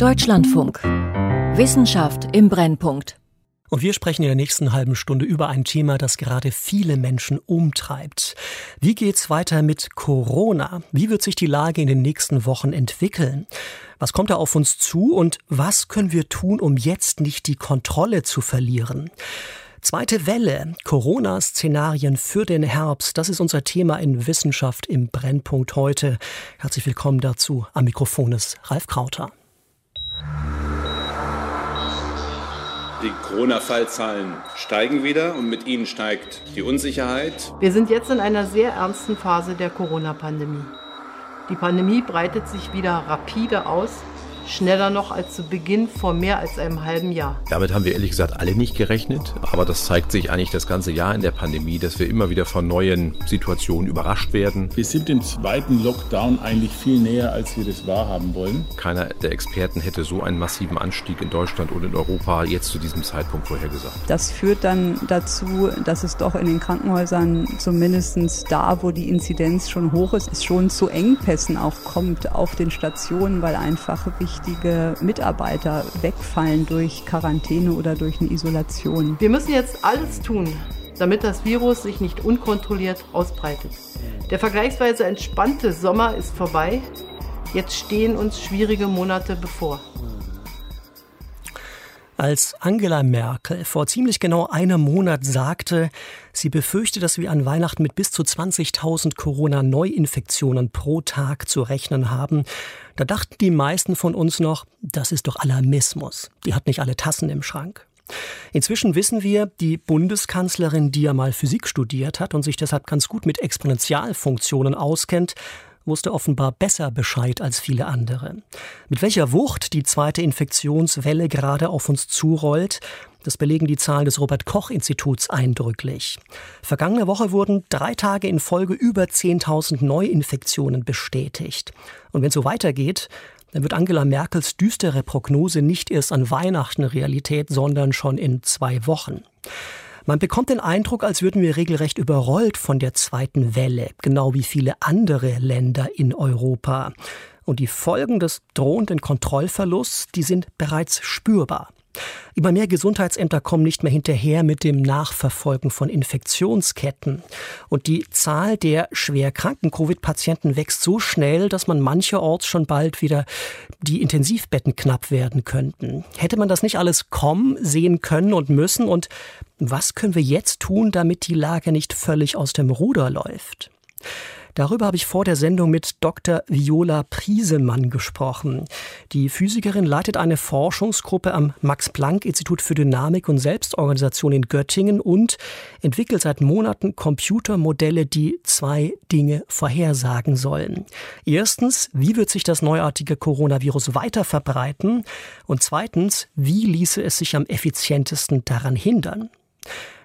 Deutschlandfunk. Wissenschaft im Brennpunkt. Und wir sprechen in der nächsten halben Stunde über ein Thema, das gerade viele Menschen umtreibt. Wie geht's weiter mit Corona? Wie wird sich die Lage in den nächsten Wochen entwickeln? Was kommt da auf uns zu und was können wir tun, um jetzt nicht die Kontrolle zu verlieren? Zweite Welle, Corona-Szenarien für den Herbst, das ist unser Thema in Wissenschaft im Brennpunkt heute. Herzlich willkommen dazu. Am Mikrofon ist Ralf Krauter. Die Corona-Fallzahlen steigen wieder und mit ihnen steigt die Unsicherheit. Wir sind jetzt in einer sehr ernsten Phase der Corona-Pandemie. Die Pandemie breitet sich wieder rapide aus schneller noch als zu Beginn vor mehr als einem halben Jahr. Damit haben wir ehrlich gesagt alle nicht gerechnet, aber das zeigt sich eigentlich das ganze Jahr in der Pandemie, dass wir immer wieder von neuen Situationen überrascht werden. Wir sind dem zweiten Lockdown eigentlich viel näher, als wir das wahrhaben wollen. Keiner der Experten hätte so einen massiven Anstieg in Deutschland und in Europa jetzt zu diesem Zeitpunkt vorhergesagt. Das führt dann dazu, dass es doch in den Krankenhäusern zumindest da, wo die Inzidenz schon hoch ist, es schon zu Engpässen auch kommt auf den Stationen, weil einfach wichtig wichtige Mitarbeiter wegfallen durch Quarantäne oder durch eine Isolation. Wir müssen jetzt alles tun, damit das Virus sich nicht unkontrolliert ausbreitet. Der vergleichsweise entspannte Sommer ist vorbei. Jetzt stehen uns schwierige Monate bevor. Als Angela Merkel vor ziemlich genau einem Monat sagte, sie befürchte, dass wir an Weihnachten mit bis zu 20.000 Corona-Neuinfektionen pro Tag zu rechnen haben, da dachten die meisten von uns noch, das ist doch Alarmismus. Die hat nicht alle Tassen im Schrank. Inzwischen wissen wir, die Bundeskanzlerin, die ja mal Physik studiert hat und sich deshalb ganz gut mit Exponentialfunktionen auskennt, wusste offenbar besser Bescheid als viele andere. Mit welcher Wucht die zweite Infektionswelle gerade auf uns zurollt, das belegen die Zahlen des Robert Koch Instituts eindrücklich. Vergangene Woche wurden drei Tage in Folge über 10.000 Neuinfektionen bestätigt. Und wenn es so weitergeht, dann wird Angela Merkels düstere Prognose nicht erst an Weihnachten Realität, sondern schon in zwei Wochen. Man bekommt den Eindruck, als würden wir regelrecht überrollt von der zweiten Welle, genau wie viele andere Länder in Europa. Und die Folgen des drohenden Kontrollverlusts, die sind bereits spürbar. Immer mehr Gesundheitsämter kommen nicht mehr hinterher mit dem Nachverfolgen von Infektionsketten. Und die Zahl der schwer kranken Covid-Patienten wächst so schnell, dass man mancherorts schon bald wieder die Intensivbetten knapp werden könnten. Hätte man das nicht alles kommen, sehen können und müssen? Und was können wir jetzt tun, damit die Lage nicht völlig aus dem Ruder läuft? Darüber habe ich vor der Sendung mit Dr. Viola Priesemann gesprochen. Die Physikerin leitet eine Forschungsgruppe am Max-Planck-Institut für Dynamik und Selbstorganisation in Göttingen und entwickelt seit Monaten Computermodelle, die zwei Dinge vorhersagen sollen. Erstens, wie wird sich das neuartige Coronavirus weiter verbreiten? Und zweitens, wie ließe es sich am effizientesten daran hindern?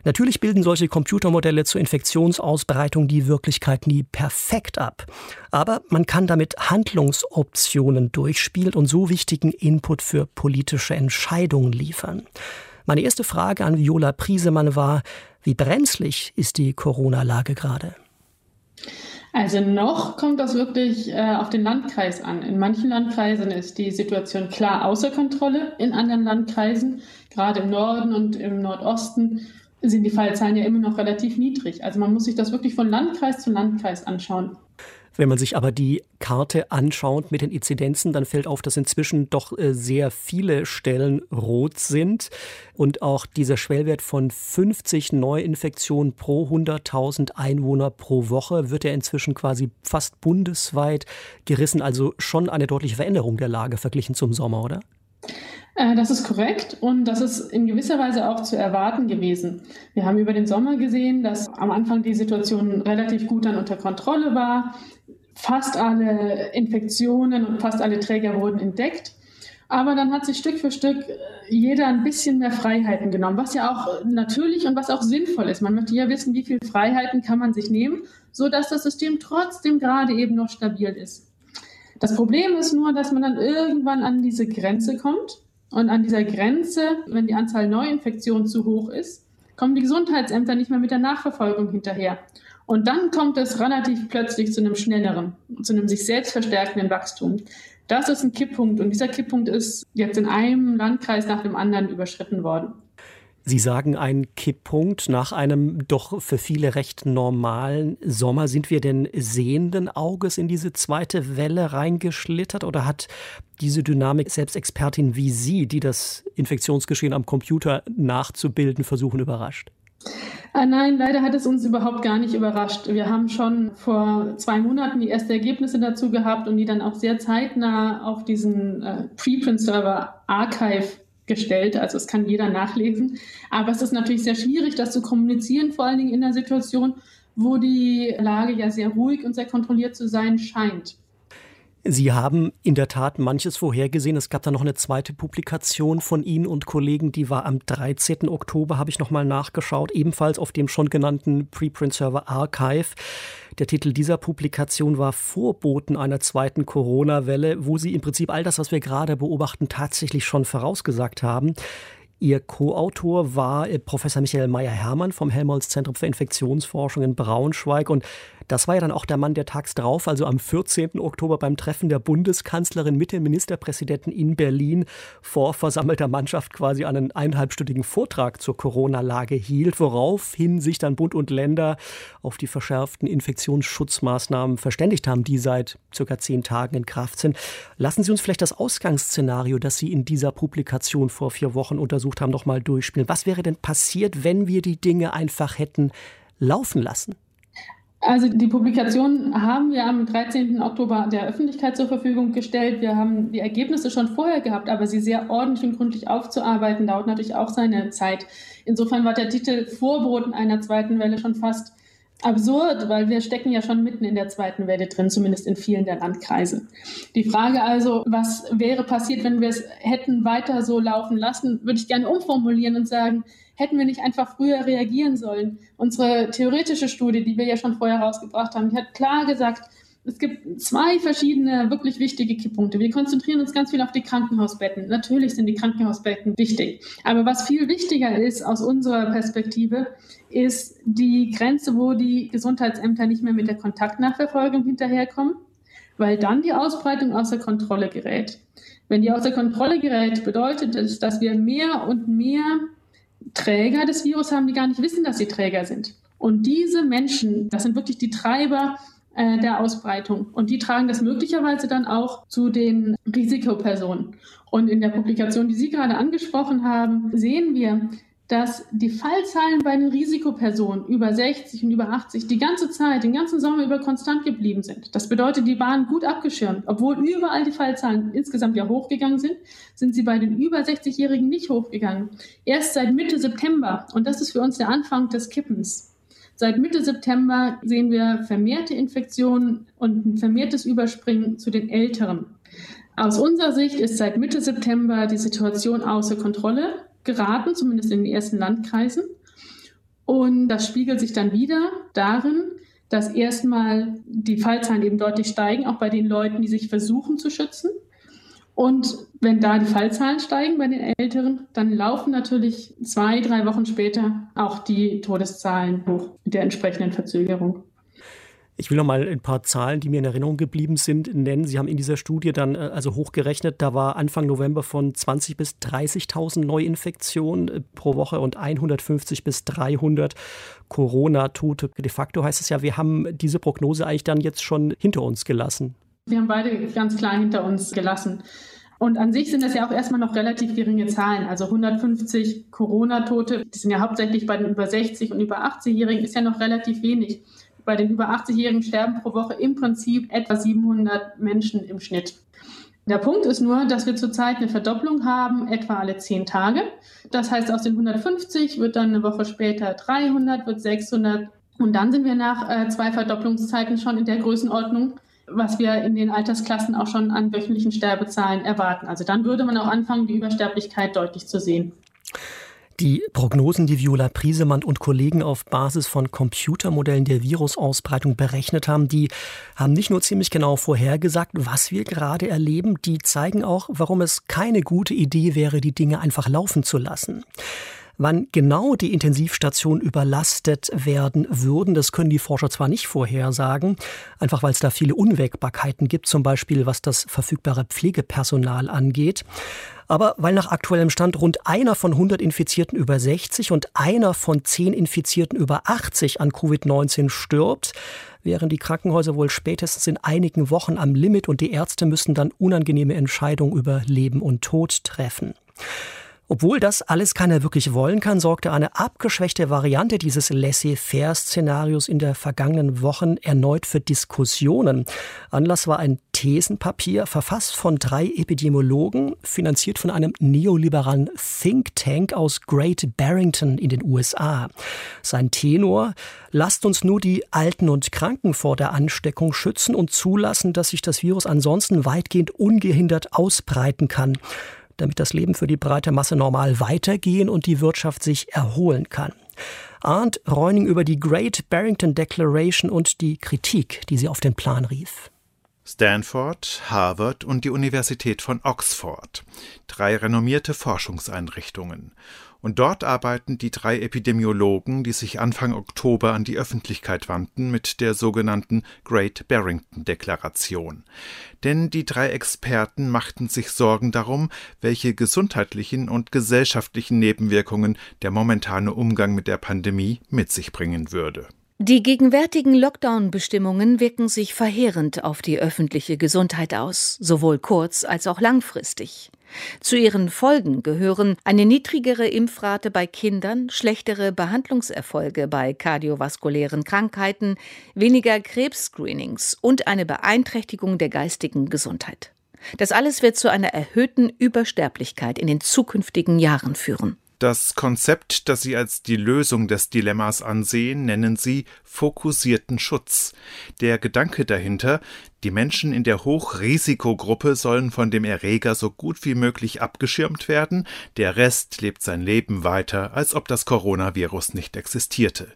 Natürlich bilden solche Computermodelle zur Infektionsausbreitung die Wirklichkeit nie perfekt ab. Aber man kann damit Handlungsoptionen durchspielen und so wichtigen Input für politische Entscheidungen liefern. Meine erste Frage an Viola Priesemann war, wie brenzlig ist die Corona-Lage gerade? Also noch kommt das wirklich äh, auf den Landkreis an. In manchen Landkreisen ist die Situation klar außer Kontrolle, in anderen Landkreisen, gerade im Norden und im Nordosten, sind die Fallzahlen ja immer noch relativ niedrig. Also man muss sich das wirklich von Landkreis zu Landkreis anschauen. Wenn man sich aber die Karte anschaut mit den Inzidenzen, dann fällt auf, dass inzwischen doch äh, sehr viele Stellen rot sind und auch dieser Schwellwert von 50 Neuinfektionen pro 100.000 Einwohner pro Woche wird ja inzwischen quasi fast bundesweit gerissen. Also schon eine deutliche Veränderung der Lage verglichen zum Sommer, oder? Äh, das ist korrekt und das ist in gewisser Weise auch zu erwarten gewesen. Wir haben über den Sommer gesehen, dass am Anfang die Situation relativ gut dann unter Kontrolle war. Fast alle Infektionen und fast alle Träger wurden entdeckt. Aber dann hat sich Stück für Stück äh, jeder ein bisschen mehr Freiheiten genommen, was ja auch natürlich und was auch sinnvoll ist. Man möchte ja wissen, wie viele Freiheiten kann man sich nehmen, sodass das System trotzdem gerade eben noch stabil ist. Das Problem ist nur, dass man dann irgendwann an diese Grenze kommt und an dieser Grenze, wenn die Anzahl Neuinfektionen zu hoch ist, kommen die Gesundheitsämter nicht mehr mit der Nachverfolgung hinterher. Und dann kommt es relativ plötzlich zu einem schnelleren, zu einem sich selbst verstärkenden Wachstum. Das ist ein Kipppunkt und dieser Kipppunkt ist jetzt in einem Landkreis nach dem anderen überschritten worden. Sie sagen ein Kipppunkt nach einem doch für viele recht normalen Sommer. Sind wir denn sehenden Auges in diese zweite Welle reingeschlittert oder hat diese Dynamik selbst Expertin wie Sie, die das Infektionsgeschehen am Computer nachzubilden versuchen, überrascht? Ah, nein, leider hat es uns überhaupt gar nicht überrascht. Wir haben schon vor zwei Monaten die ersten Ergebnisse dazu gehabt und die dann auch sehr zeitnah auf diesen äh, Preprint-Server Archive gestellt, also es kann jeder nachlesen. Aber es ist natürlich sehr schwierig, das zu kommunizieren, vor allen Dingen in einer Situation, wo die Lage ja sehr ruhig und sehr kontrolliert zu sein scheint. Sie haben in der Tat manches vorhergesehen. Es gab da noch eine zweite Publikation von Ihnen und Kollegen, die war am 13. Oktober, habe ich nochmal nachgeschaut, ebenfalls auf dem schon genannten Preprint-Server Archive. Der Titel dieser Publikation war Vorboten einer zweiten Corona-Welle, wo Sie im Prinzip all das, was wir gerade beobachten, tatsächlich schon vorausgesagt haben. Ihr Co-Autor war äh, Professor Michael Meyer-Hermann vom Helmholtz-Zentrum für Infektionsforschung in Braunschweig. Und das war ja dann auch der Mann, der tags drauf, also am 14. Oktober beim Treffen der Bundeskanzlerin mit den Ministerpräsidenten in Berlin vor versammelter Mannschaft quasi einen eineinhalbstündigen Vortrag zur Corona-Lage hielt, woraufhin sich dann Bund und Länder auf die verschärften Infektionsschutzmaßnahmen verständigt haben, die seit circa zehn Tagen in Kraft sind. Lassen Sie uns vielleicht das Ausgangsszenario, das Sie in dieser Publikation vor vier Wochen untersucht haben, noch mal durchspielen. Was wäre denn passiert, wenn wir die Dinge einfach hätten laufen lassen? Also die Publikation haben wir am 13. Oktober der Öffentlichkeit zur Verfügung gestellt. Wir haben die Ergebnisse schon vorher gehabt, aber sie sehr ordentlich und gründlich aufzuarbeiten, dauert natürlich auch seine Zeit. Insofern war der Titel Vorboten einer zweiten Welle schon fast absurd, weil wir stecken ja schon mitten in der zweiten Welle drin, zumindest in vielen der Landkreise. Die Frage also, was wäre passiert, wenn wir es hätten weiter so laufen lassen, würde ich gerne umformulieren und sagen, hätten wir nicht einfach früher reagieren sollen? Unsere theoretische Studie, die wir ja schon vorher rausgebracht haben, die hat klar gesagt, es gibt zwei verschiedene wirklich wichtige Kipppunkte. Wir konzentrieren uns ganz viel auf die Krankenhausbetten. Natürlich sind die Krankenhausbetten wichtig. Aber was viel wichtiger ist aus unserer Perspektive, ist die Grenze, wo die Gesundheitsämter nicht mehr mit der Kontaktnachverfolgung hinterherkommen, weil dann die Ausbreitung außer Kontrolle gerät. Wenn die außer Kontrolle gerät, bedeutet es, dass wir mehr und mehr Träger des Virus haben, die gar nicht wissen, dass sie Träger sind. Und diese Menschen, das sind wirklich die Treiber äh, der Ausbreitung. Und die tragen das möglicherweise dann auch zu den Risikopersonen. Und in der Publikation, die Sie gerade angesprochen haben, sehen wir, dass die Fallzahlen bei den Risikopersonen über 60 und über 80 die ganze Zeit, den ganzen Sommer über konstant geblieben sind. Das bedeutet, die waren gut abgeschirmt. Obwohl überall die Fallzahlen insgesamt ja hochgegangen sind, sind sie bei den über 60-Jährigen nicht hochgegangen. Erst seit Mitte September, und das ist für uns der Anfang des Kippens, Seit Mitte September sehen wir vermehrte Infektionen und ein vermehrtes Überspringen zu den Älteren. Aus unserer Sicht ist seit Mitte September die Situation außer Kontrolle geraten, zumindest in den ersten Landkreisen. Und das spiegelt sich dann wieder darin, dass erstmal die Fallzahlen eben deutlich steigen, auch bei den Leuten, die sich versuchen zu schützen. Und wenn da die Fallzahlen steigen bei den Älteren, dann laufen natürlich zwei, drei Wochen später auch die Todeszahlen hoch mit der entsprechenden Verzögerung. Ich will noch mal ein paar Zahlen, die mir in Erinnerung geblieben sind, nennen. Sie haben in dieser Studie dann äh, also hochgerechnet, da war Anfang November von 20 bis 30.000 Neuinfektionen äh, pro Woche und 150 bis 300 Corona-Tote. De facto heißt es ja, wir haben diese Prognose eigentlich dann jetzt schon hinter uns gelassen. Wir haben beide ganz klar hinter uns gelassen. Und an sich sind das ja auch erstmal noch relativ geringe Zahlen. Also 150 Corona-Tote, die sind ja hauptsächlich bei den über 60 und über 80-Jährigen, ist ja noch relativ wenig bei den über 80-Jährigen sterben pro Woche im Prinzip etwa 700 Menschen im Schnitt. Der Punkt ist nur, dass wir zurzeit eine Verdopplung haben, etwa alle zehn Tage. Das heißt, aus den 150 wird dann eine Woche später 300, wird 600. Und dann sind wir nach äh, zwei Verdopplungszeiten schon in der Größenordnung, was wir in den Altersklassen auch schon an wöchentlichen Sterbezahlen erwarten. Also dann würde man auch anfangen, die Übersterblichkeit deutlich zu sehen. Die Prognosen, die Viola Priesemann und Kollegen auf Basis von Computermodellen der Virusausbreitung berechnet haben, die haben nicht nur ziemlich genau vorhergesagt, was wir gerade erleben, die zeigen auch, warum es keine gute Idee wäre, die Dinge einfach laufen zu lassen. Wann genau die Intensivstationen überlastet werden würden, das können die Forscher zwar nicht vorhersagen, einfach weil es da viele Unwägbarkeiten gibt, zum Beispiel was das verfügbare Pflegepersonal angeht. Aber weil nach aktuellem Stand rund einer von 100 Infizierten über 60 und einer von 10 Infizierten über 80 an Covid-19 stirbt, wären die Krankenhäuser wohl spätestens in einigen Wochen am Limit und die Ärzte müssten dann unangenehme Entscheidungen über Leben und Tod treffen. Obwohl das alles keiner wirklich wollen kann, sorgte eine abgeschwächte Variante dieses Laissez-faire-Szenarios in der vergangenen Wochen erneut für Diskussionen. Anlass war ein Thesenpapier, verfasst von drei Epidemiologen, finanziert von einem neoliberalen Think Tank aus Great Barrington in den USA. Sein Tenor, lasst uns nur die Alten und Kranken vor der Ansteckung schützen und zulassen, dass sich das Virus ansonsten weitgehend ungehindert ausbreiten kann damit das Leben für die breite Masse normal weitergehen und die Wirtschaft sich erholen kann. Arndt Reuning über die Great Barrington Declaration und die Kritik, die sie auf den Plan rief. Stanford, Harvard und die Universität von Oxford. Drei renommierte Forschungseinrichtungen. Und dort arbeiten die drei Epidemiologen, die sich Anfang Oktober an die Öffentlichkeit wandten mit der sogenannten Great Barrington Deklaration. Denn die drei Experten machten sich Sorgen darum, welche gesundheitlichen und gesellschaftlichen Nebenwirkungen der momentane Umgang mit der Pandemie mit sich bringen würde. Die gegenwärtigen Lockdown-Bestimmungen wirken sich verheerend auf die öffentliche Gesundheit aus, sowohl kurz- als auch langfristig. Zu ihren Folgen gehören eine niedrigere Impfrate bei Kindern, schlechtere Behandlungserfolge bei kardiovaskulären Krankheiten, weniger Krebsscreenings und eine Beeinträchtigung der geistigen Gesundheit. Das alles wird zu einer erhöhten Übersterblichkeit in den zukünftigen Jahren führen. Das Konzept, das Sie als die Lösung des Dilemmas ansehen, nennen Sie fokussierten Schutz. Der Gedanke dahinter, die Menschen in der Hochrisikogruppe sollen von dem Erreger so gut wie möglich abgeschirmt werden, der Rest lebt sein Leben weiter, als ob das Coronavirus nicht existierte.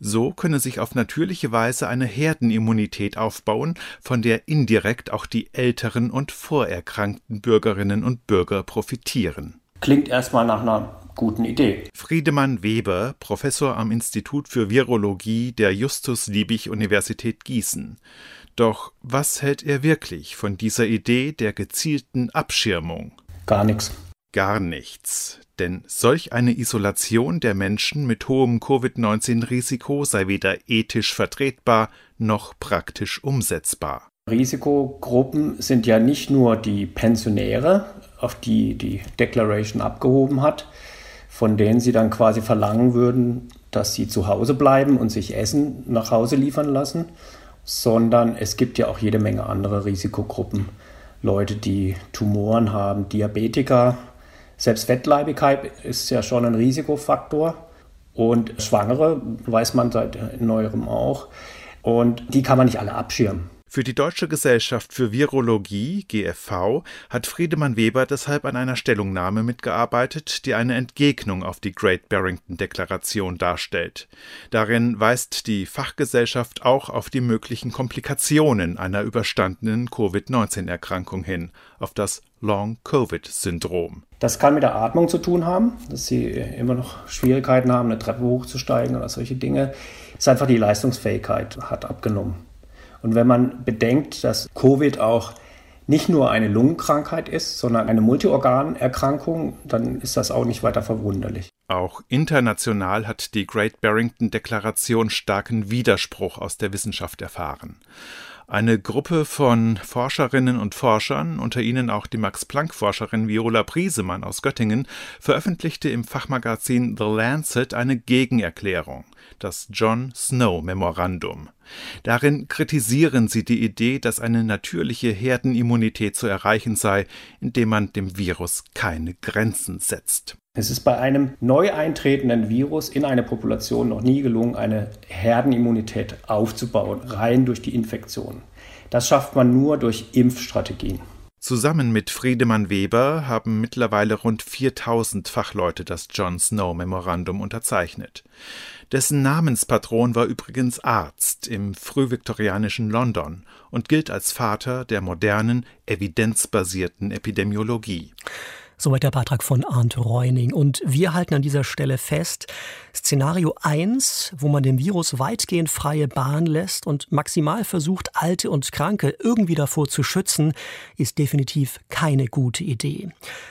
So könne sich auf natürliche Weise eine Herdenimmunität aufbauen, von der indirekt auch die älteren und vorerkrankten Bürgerinnen und Bürger profitieren. Klingt erstmal nach einer guten Idee. Friedemann Weber, Professor am Institut für Virologie der Justus-Liebig-Universität Gießen. Doch was hält er wirklich von dieser Idee der gezielten Abschirmung? Gar nichts. Gar nichts. Denn solch eine Isolation der Menschen mit hohem Covid-19-Risiko sei weder ethisch vertretbar noch praktisch umsetzbar. Risikogruppen sind ja nicht nur die Pensionäre, auf die die Declaration abgehoben hat, von denen sie dann quasi verlangen würden, dass sie zu Hause bleiben und sich Essen nach Hause liefern lassen, sondern es gibt ja auch jede Menge andere Risikogruppen. Leute, die Tumoren haben, Diabetiker, selbst Fettleibigkeit ist ja schon ein Risikofaktor. Und Schwangere weiß man seit neuerem auch. Und die kann man nicht alle abschirmen. Für die Deutsche Gesellschaft für Virologie GFV hat Friedemann Weber deshalb an einer Stellungnahme mitgearbeitet, die eine Entgegnung auf die Great Barrington Deklaration darstellt. Darin weist die Fachgesellschaft auch auf die möglichen Komplikationen einer überstandenen Covid-19-Erkrankung hin, auf das Long-Covid-Syndrom. Das kann mit der Atmung zu tun haben, dass sie immer noch Schwierigkeiten haben, eine Treppe hochzusteigen oder solche Dinge. Es ist einfach die Leistungsfähigkeit hat abgenommen. Und wenn man bedenkt, dass Covid auch nicht nur eine Lungenkrankheit ist, sondern eine Multiorganerkrankung, dann ist das auch nicht weiter verwunderlich. Auch international hat die Great Barrington Deklaration starken Widerspruch aus der Wissenschaft erfahren. Eine Gruppe von Forscherinnen und Forschern, unter ihnen auch die Max-Planck-Forscherin Viola Priesemann aus Göttingen, veröffentlichte im Fachmagazin The Lancet eine Gegenerklärung, das John Snow Memorandum. Darin kritisieren sie die Idee, dass eine natürliche Herdenimmunität zu erreichen sei, indem man dem Virus keine Grenzen setzt. Es ist bei einem neu eintretenden Virus in einer Population noch nie gelungen, eine Herdenimmunität aufzubauen, rein durch die Infektion. Das schafft man nur durch Impfstrategien. Zusammen mit Friedemann Weber haben mittlerweile rund 4000 Fachleute das John Snow Memorandum unterzeichnet. Dessen Namenspatron war übrigens Arzt im frühviktorianischen London und gilt als Vater der modernen, evidenzbasierten Epidemiologie. Soweit der Beitrag von Arndt Reuning. Und wir halten an dieser Stelle fest, Szenario 1, wo man dem Virus weitgehend freie Bahn lässt und maximal versucht, Alte und Kranke irgendwie davor zu schützen, ist definitiv keine gute Idee.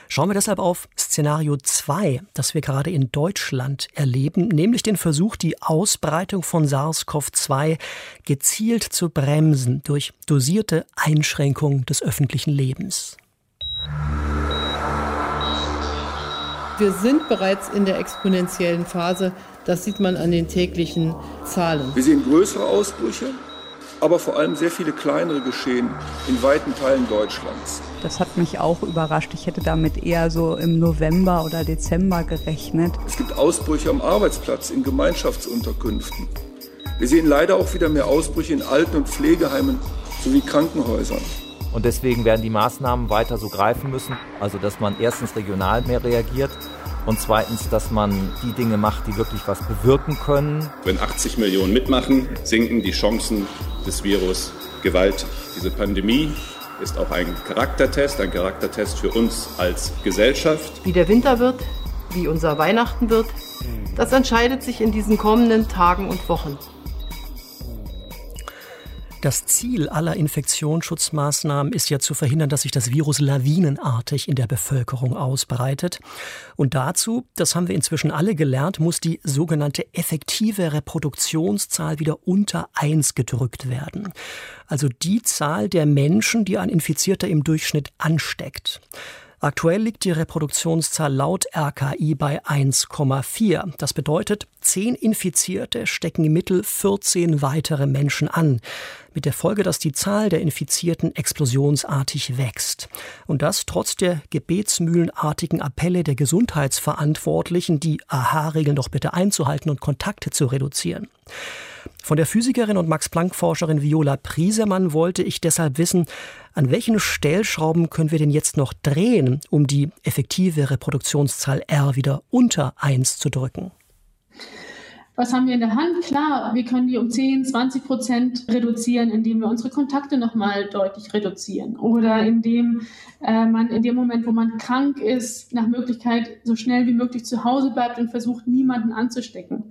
Schauen wir deshalb auf Szenario 2, das wir gerade in Deutschland erleben, nämlich den Versuch, die Ausbreitung von SARS-CoV-2 gezielt zu bremsen durch dosierte Einschränkung des öffentlichen Lebens. Wir sind bereits in der exponentiellen Phase. Das sieht man an den täglichen Zahlen. Wir sehen größere Ausbrüche, aber vor allem sehr viele kleinere geschehen in weiten Teilen Deutschlands. Das hat mich auch überrascht. Ich hätte damit eher so im November oder Dezember gerechnet. Es gibt Ausbrüche am Arbeitsplatz, in Gemeinschaftsunterkünften. Wir sehen leider auch wieder mehr Ausbrüche in Alten- und Pflegeheimen sowie Krankenhäusern. Und deswegen werden die Maßnahmen weiter so greifen müssen. Also, dass man erstens regional mehr reagiert und zweitens, dass man die Dinge macht, die wirklich was bewirken können. Wenn 80 Millionen mitmachen, sinken die Chancen des Virus gewaltig. Diese Pandemie ist auch ein Charaktertest, ein Charaktertest für uns als Gesellschaft. Wie der Winter wird, wie unser Weihnachten wird, das entscheidet sich in diesen kommenden Tagen und Wochen. Das Ziel aller Infektionsschutzmaßnahmen ist ja zu verhindern, dass sich das Virus lawinenartig in der Bevölkerung ausbreitet. Und dazu, das haben wir inzwischen alle gelernt, muss die sogenannte effektive Reproduktionszahl wieder unter eins gedrückt werden. Also die Zahl der Menschen, die ein Infizierter im Durchschnitt ansteckt. Aktuell liegt die Reproduktionszahl laut RKI bei 1,4. Das bedeutet, 10 Infizierte stecken im Mittel 14 weitere Menschen an. Mit der Folge, dass die Zahl der Infizierten explosionsartig wächst. Und das trotz der gebetsmühlenartigen Appelle der Gesundheitsverantwortlichen, die AHA-Regeln doch bitte einzuhalten und Kontakte zu reduzieren. Von der Physikerin und Max-Planck-Forscherin Viola Priesemann wollte ich deshalb wissen, an welchen Stellschrauben können wir denn jetzt noch drehen, um die effektive Reproduktionszahl R wieder unter 1 zu drücken? Was haben wir in der Hand? Klar, wir können die um 10, 20 Prozent reduzieren, indem wir unsere Kontakte nochmal deutlich reduzieren. Oder indem äh, man in dem Moment, wo man krank ist, nach Möglichkeit so schnell wie möglich zu Hause bleibt und versucht, niemanden anzustecken.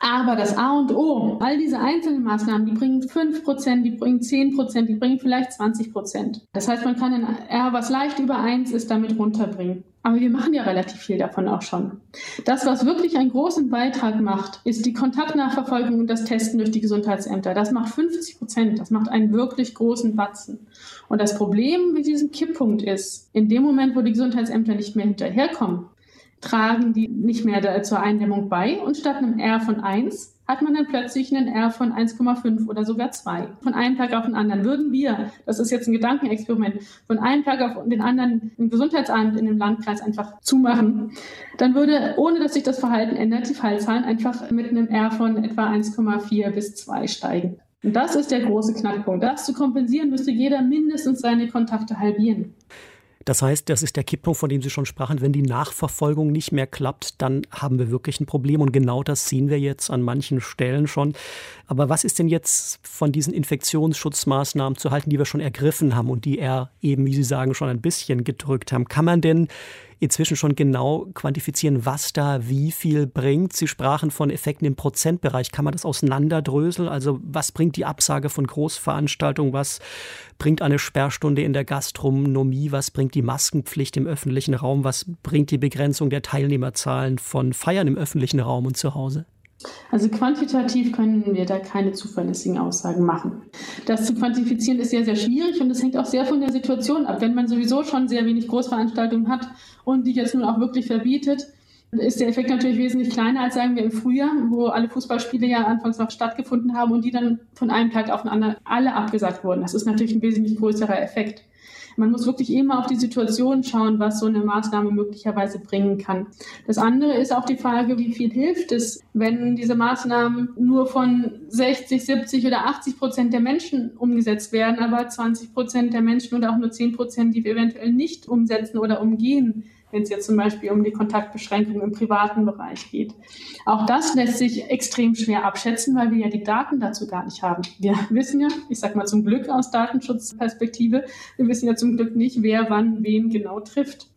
Aber das A und O, all diese einzelnen Maßnahmen, die bringen 5%, die bringen 10%, die bringen vielleicht 20%. Das heißt, man kann ein R, was leicht über 1 ist, damit runterbringen. Aber wir machen ja relativ viel davon auch schon. Das, was wirklich einen großen Beitrag macht, ist die Kontaktnachverfolgung und das Testen durch die Gesundheitsämter. Das macht 50 Prozent. Das macht einen wirklich großen Batzen. Und das Problem mit diesem Kipppunkt ist, in dem Moment, wo die Gesundheitsämter nicht mehr hinterherkommen, tragen die nicht mehr zur Eindämmung bei und statt einem R von 1 hat man dann plötzlich einen R von 1,5 oder sogar 2. Von einem Tag auf den anderen würden wir, das ist jetzt ein Gedankenexperiment, von einem Tag auf den anderen ein Gesundheitsamt in dem Landkreis einfach zumachen, dann würde, ohne dass sich das Verhalten ändert, die Fallzahlen einfach mit einem R von etwa 1,4 bis 2 steigen. Und das ist der große Knackpunkt. Das zu kompensieren, müsste jeder mindestens seine Kontakte halbieren. Das heißt, das ist der Kipppunkt, von dem Sie schon sprachen. Wenn die Nachverfolgung nicht mehr klappt, dann haben wir wirklich ein Problem. Und genau das sehen wir jetzt an manchen Stellen schon. Aber was ist denn jetzt von diesen Infektionsschutzmaßnahmen zu halten, die wir schon ergriffen haben und die er eben, wie Sie sagen, schon ein bisschen gedrückt haben? Kann man denn inzwischen schon genau quantifizieren, was da wie viel bringt? Sie sprachen von Effekten im Prozentbereich. Kann man das auseinanderdröseln? Also was bringt die Absage von Großveranstaltungen? Was bringt eine Sperrstunde in der Gastronomie? Was bringt die Maskenpflicht im öffentlichen Raum? Was bringt die Begrenzung der Teilnehmerzahlen von Feiern im öffentlichen Raum und zu Hause? Also quantitativ können wir da keine zuverlässigen Aussagen machen. Das zu quantifizieren ist sehr, sehr schwierig und es hängt auch sehr von der Situation ab. Wenn man sowieso schon sehr wenig Großveranstaltungen hat und die jetzt nun auch wirklich verbietet, ist der Effekt natürlich wesentlich kleiner als sagen wir im Frühjahr, wo alle Fußballspiele ja anfangs noch stattgefunden haben und die dann von einem Tag auf den anderen alle abgesagt wurden. Das ist natürlich ein wesentlich größerer Effekt. Man muss wirklich immer auf die Situation schauen, was so eine Maßnahme möglicherweise bringen kann. Das andere ist auch die Frage, wie viel hilft es, wenn diese Maßnahmen nur von 60, 70 oder 80 Prozent der Menschen umgesetzt werden, aber 20 Prozent der Menschen oder auch nur 10 Prozent, die wir eventuell nicht umsetzen oder umgehen wenn es jetzt zum Beispiel um die Kontaktbeschränkung im privaten Bereich geht. Auch das lässt sich extrem schwer abschätzen, weil wir ja die Daten dazu gar nicht haben. Wir wissen ja, ich sage mal zum Glück aus Datenschutzperspektive, wir wissen ja zum Glück nicht, wer wann wen genau trifft.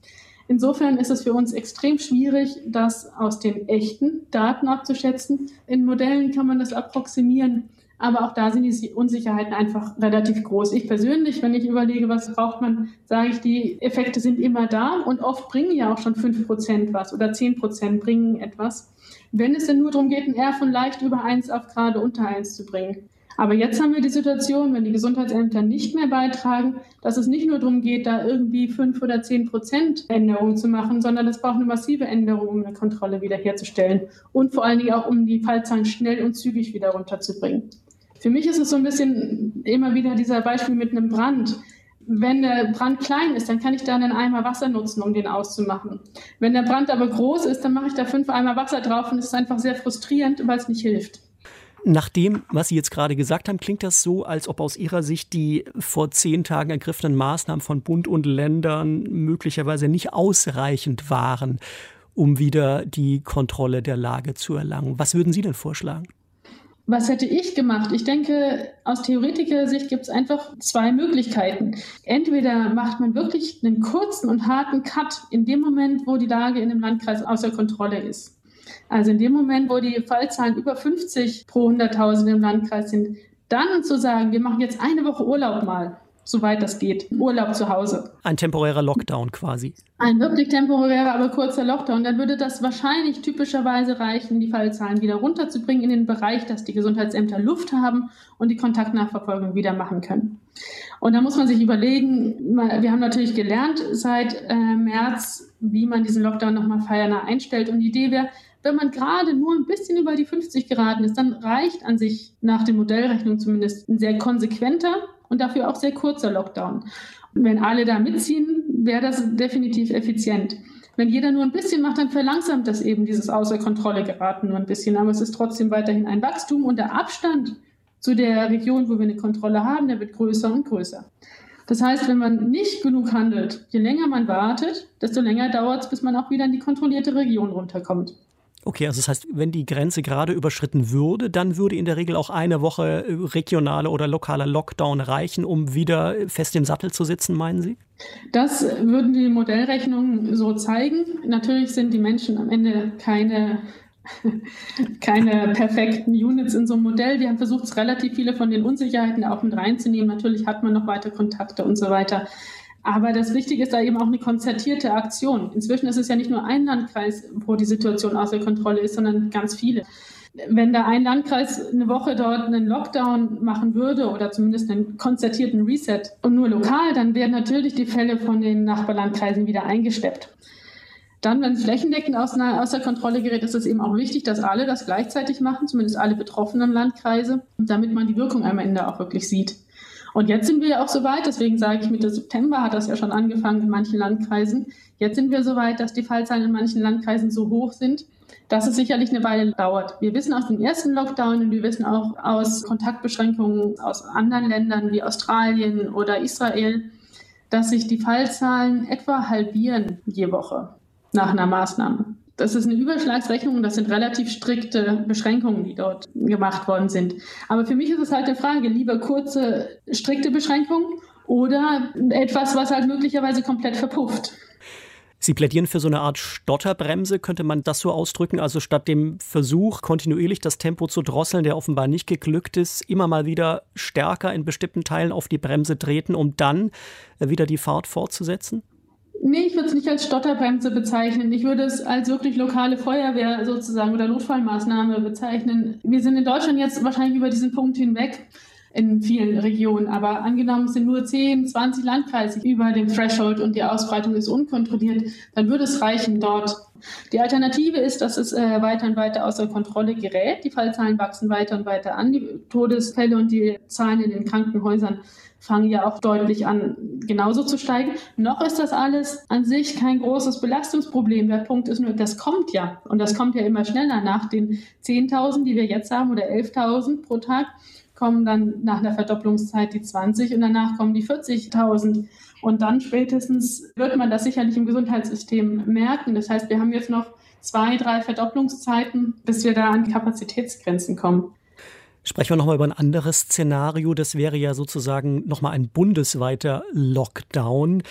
Insofern ist es für uns extrem schwierig, das aus den echten Daten abzuschätzen. In Modellen kann man das approximieren, aber auch da sind die Unsicherheiten einfach relativ groß. Ich persönlich, wenn ich überlege, was braucht man, sage ich, die Effekte sind immer da und oft bringen ja auch schon 5% was oder 10% bringen etwas. Wenn es denn nur darum geht, ein R von leicht über 1 auf gerade unter 1 zu bringen. Aber jetzt haben wir die Situation, wenn die Gesundheitsämter nicht mehr beitragen, dass es nicht nur darum geht, da irgendwie 5 oder 10 Prozent Änderungen zu machen, sondern es braucht eine massive Änderung, um eine Kontrolle wiederherzustellen und vor allen Dingen auch, um die Fallzahlen schnell und zügig wieder runterzubringen. Für mich ist es so ein bisschen immer wieder dieser Beispiel mit einem Brand. Wenn der Brand klein ist, dann kann ich da einen Eimer Wasser nutzen, um den auszumachen. Wenn der Brand aber groß ist, dann mache ich da fünf Eimer Wasser drauf und es ist einfach sehr frustrierend, weil es nicht hilft. Nach dem, was Sie jetzt gerade gesagt haben, klingt das so, als ob aus Ihrer Sicht die vor zehn Tagen ergriffenen Maßnahmen von Bund und Ländern möglicherweise nicht ausreichend waren, um wieder die Kontrolle der Lage zu erlangen. Was würden Sie denn vorschlagen? Was hätte ich gemacht? Ich denke, aus Theoretiker-Sicht gibt es einfach zwei Möglichkeiten. Entweder macht man wirklich einen kurzen und harten Cut in dem Moment, wo die Lage in dem Landkreis außer Kontrolle ist. Also in dem Moment, wo die Fallzahlen über 50 pro 100.000 im Landkreis sind, dann zu sagen, wir machen jetzt eine Woche Urlaub mal soweit das geht. Urlaub zu Hause. Ein temporärer Lockdown quasi. Ein wirklich temporärer, aber kurzer Lockdown. Dann würde das wahrscheinlich typischerweise reichen, die Fallzahlen wieder runterzubringen in den Bereich, dass die Gesundheitsämter Luft haben und die Kontaktnachverfolgung wieder machen können. Und da muss man sich überlegen, wir haben natürlich gelernt seit äh, März, wie man diesen Lockdown nochmal feierner einstellt. Und die Idee wäre, wenn man gerade nur ein bisschen über die 50 geraten ist, dann reicht an sich nach der Modellrechnung zumindest ein sehr konsequenter und dafür auch sehr kurzer Lockdown. Und wenn alle da mitziehen, wäre das definitiv effizient. Wenn jeder nur ein bisschen macht, dann verlangsamt das eben dieses außer Kontrolle geraten nur ein bisschen. Aber es ist trotzdem weiterhin ein Wachstum und der Abstand zu der Region, wo wir eine Kontrolle haben, der wird größer und größer. Das heißt, wenn man nicht genug handelt, je länger man wartet, desto länger dauert es, bis man auch wieder in die kontrollierte Region runterkommt. Okay, also das heißt, wenn die Grenze gerade überschritten würde, dann würde in der Regel auch eine Woche äh, regionale oder lokaler Lockdown reichen, um wieder fest im Sattel zu sitzen, meinen Sie? Das würden die Modellrechnungen so zeigen. Natürlich sind die Menschen am Ende keine keine perfekten Units in so einem Modell. Wir haben versucht, relativ viele von den Unsicherheiten auch mit reinzunehmen. Natürlich hat man noch weitere Kontakte und so weiter. Aber das Wichtige ist da eben auch eine konzertierte Aktion. Inzwischen ist es ja nicht nur ein Landkreis, wo die Situation außer Kontrolle ist, sondern ganz viele. Wenn da ein Landkreis eine Woche dort einen Lockdown machen würde oder zumindest einen konzertierten Reset und nur lokal, dann werden natürlich die Fälle von den Nachbarlandkreisen wieder eingesteppt. Dann, wenn es flächendeckend außer Kontrolle gerät, ist es eben auch wichtig, dass alle das gleichzeitig machen, zumindest alle betroffenen Landkreise, damit man die Wirkung am Ende auch wirklich sieht. Und jetzt sind wir ja auch so weit, deswegen sage ich, Mitte September hat das ja schon angefangen in manchen Landkreisen. Jetzt sind wir so weit, dass die Fallzahlen in manchen Landkreisen so hoch sind, dass es sicherlich eine Weile dauert. Wir wissen aus dem ersten Lockdown und wir wissen auch aus Kontaktbeschränkungen aus anderen Ländern wie Australien oder Israel, dass sich die Fallzahlen etwa halbieren je Woche nach einer Maßnahme. Das ist eine Überschlagsrechnung und das sind relativ strikte Beschränkungen, die dort gemacht worden sind. Aber für mich ist es halt eine Frage, lieber kurze, strikte Beschränkungen oder etwas, was halt möglicherweise komplett verpufft. Sie plädieren für so eine Art Stotterbremse, könnte man das so ausdrücken? Also statt dem Versuch, kontinuierlich das Tempo zu drosseln, der offenbar nicht geglückt ist, immer mal wieder stärker in bestimmten Teilen auf die Bremse treten, um dann wieder die Fahrt fortzusetzen? Nee, ich würde es nicht als Stotterbremse bezeichnen. Ich würde es als wirklich lokale Feuerwehr sozusagen oder Notfallmaßnahme bezeichnen. Wir sind in Deutschland jetzt wahrscheinlich über diesen Punkt hinweg in vielen Regionen. Aber angenommen, sind nur 10, 20 Landkreise über dem Threshold und die Ausbreitung ist unkontrolliert, dann würde es reichen dort. Die Alternative ist, dass es äh, weiter und weiter außer Kontrolle gerät. Die Fallzahlen wachsen weiter und weiter an. Die Todesfälle und die Zahlen in den Krankenhäusern fangen ja auch deutlich an, genauso zu steigen. Noch ist das alles an sich kein großes Belastungsproblem. Der Punkt ist nur, das kommt ja. Und das kommt ja immer schneller. Nach den 10.000, die wir jetzt haben, oder 11.000 pro Tag, kommen dann nach einer Verdopplungszeit die 20 und danach kommen die 40.000. Und dann spätestens wird man das sicherlich im Gesundheitssystem merken. Das heißt, wir haben jetzt noch zwei, drei Verdopplungszeiten, bis wir da an Kapazitätsgrenzen kommen. Sprechen wir nochmal über ein anderes Szenario. Das wäre ja sozusagen nochmal ein bundesweiter Lockdown.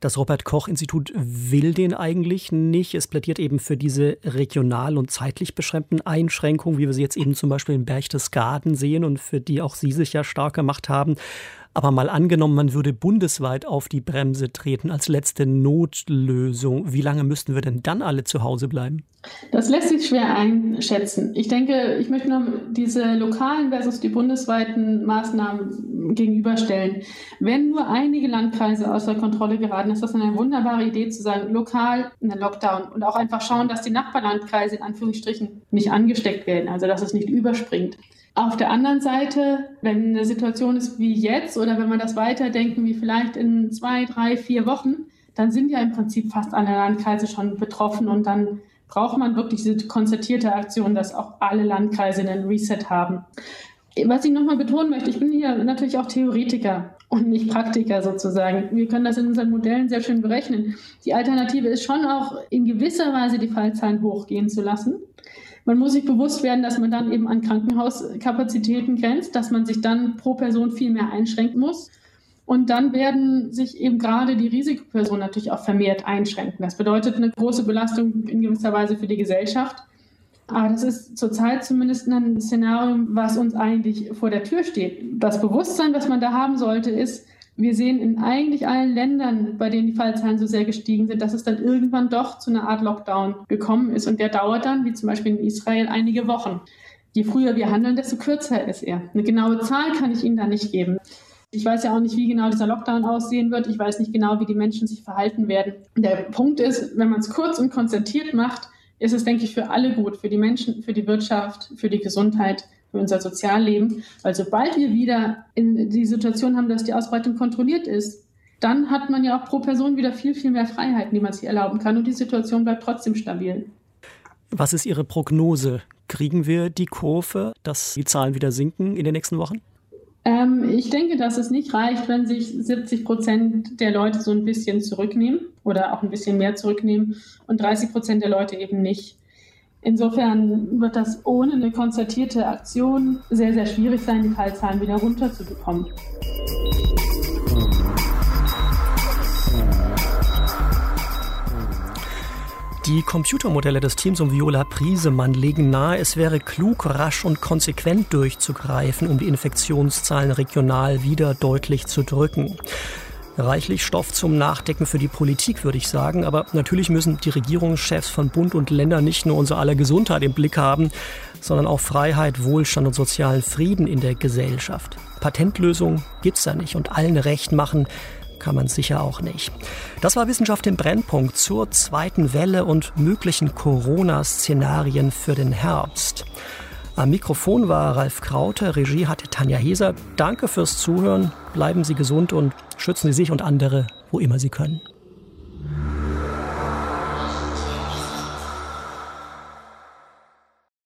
Das Robert Koch Institut will den eigentlich nicht. Es plädiert eben für diese regional und zeitlich beschränkten Einschränkungen, wie wir sie jetzt eben zum Beispiel in Berchtesgaden sehen und für die auch Sie sich ja stark gemacht haben. Aber mal angenommen, man würde bundesweit auf die Bremse treten als letzte Notlösung. Wie lange müssten wir denn dann alle zu Hause bleiben? Das lässt sich schwer einschätzen. Ich denke, ich möchte noch diese lokalen versus die bundesweiten Maßnahmen gegenüberstellen. Wenn nur einige Landkreise außer Kontrolle geraten, ist das eine wunderbare Idee zu sagen, lokal einen Lockdown und auch einfach schauen, dass die Nachbarlandkreise in Anführungsstrichen nicht angesteckt werden, also dass es nicht überspringt. Auf der anderen Seite, wenn eine Situation ist wie jetzt oder wenn wir das weiterdenken wie vielleicht in zwei, drei, vier Wochen, dann sind ja im Prinzip fast alle Landkreise schon betroffen und dann braucht man wirklich diese konzertierte Aktion, dass auch alle Landkreise einen Reset haben. Was ich nochmal betonen möchte, ich bin hier natürlich auch Theoretiker und nicht Praktiker sozusagen. Wir können das in unseren Modellen sehr schön berechnen. Die Alternative ist schon auch in gewisser Weise die Fallzahlen hochgehen zu lassen. Man muss sich bewusst werden, dass man dann eben an Krankenhauskapazitäten grenzt, dass man sich dann pro Person viel mehr einschränken muss. Und dann werden sich eben gerade die Risikopersonen natürlich auch vermehrt einschränken. Das bedeutet eine große Belastung in gewisser Weise für die Gesellschaft. Aber das ist zurzeit zumindest ein Szenario, was uns eigentlich vor der Tür steht. Das Bewusstsein, was man da haben sollte, ist, wir sehen in eigentlich allen Ländern, bei denen die Fallzahlen so sehr gestiegen sind, dass es dann irgendwann doch zu einer Art Lockdown gekommen ist. Und der dauert dann, wie zum Beispiel in Israel, einige Wochen. Je früher wir handeln, desto kürzer ist er. Eine genaue Zahl kann ich Ihnen da nicht geben. Ich weiß ja auch nicht, wie genau dieser Lockdown aussehen wird. Ich weiß nicht genau, wie die Menschen sich verhalten werden. Der Punkt ist, wenn man es kurz und konzentriert macht, ist es, denke ich, für alle gut, für die Menschen, für die Wirtschaft, für die Gesundheit für unser Sozialleben. Weil sobald wir wieder in die Situation haben, dass die Ausbreitung kontrolliert ist, dann hat man ja auch pro Person wieder viel, viel mehr Freiheiten, die man sich erlauben kann. Und die Situation bleibt trotzdem stabil. Was ist Ihre Prognose? Kriegen wir die Kurve, dass die Zahlen wieder sinken in den nächsten Wochen? Ähm, ich denke, dass es nicht reicht, wenn sich 70 Prozent der Leute so ein bisschen zurücknehmen oder auch ein bisschen mehr zurücknehmen und 30 Prozent der Leute eben nicht. Insofern wird das ohne eine konzertierte Aktion sehr, sehr schwierig sein, die Fallzahlen wieder runterzubekommen. Die Computermodelle des Teams um Viola Priesemann legen nahe, es wäre klug, rasch und konsequent durchzugreifen, um die Infektionszahlen regional wieder deutlich zu drücken reichlich Stoff zum Nachdenken für die Politik, würde ich sagen. Aber natürlich müssen die Regierungschefs von Bund und Ländern nicht nur unser aller Gesundheit im Blick haben, sondern auch Freiheit, Wohlstand und sozialen Frieden in der Gesellschaft. Patentlösungen gibt's da nicht und allen recht machen kann man sicher auch nicht. Das war Wissenschaft im Brennpunkt zur zweiten Welle und möglichen Corona-Szenarien für den Herbst. Am Mikrofon war Ralf Kraute, Regie hatte Tanja Heser. Danke fürs Zuhören, bleiben Sie gesund und schützen Sie sich und andere, wo immer Sie können.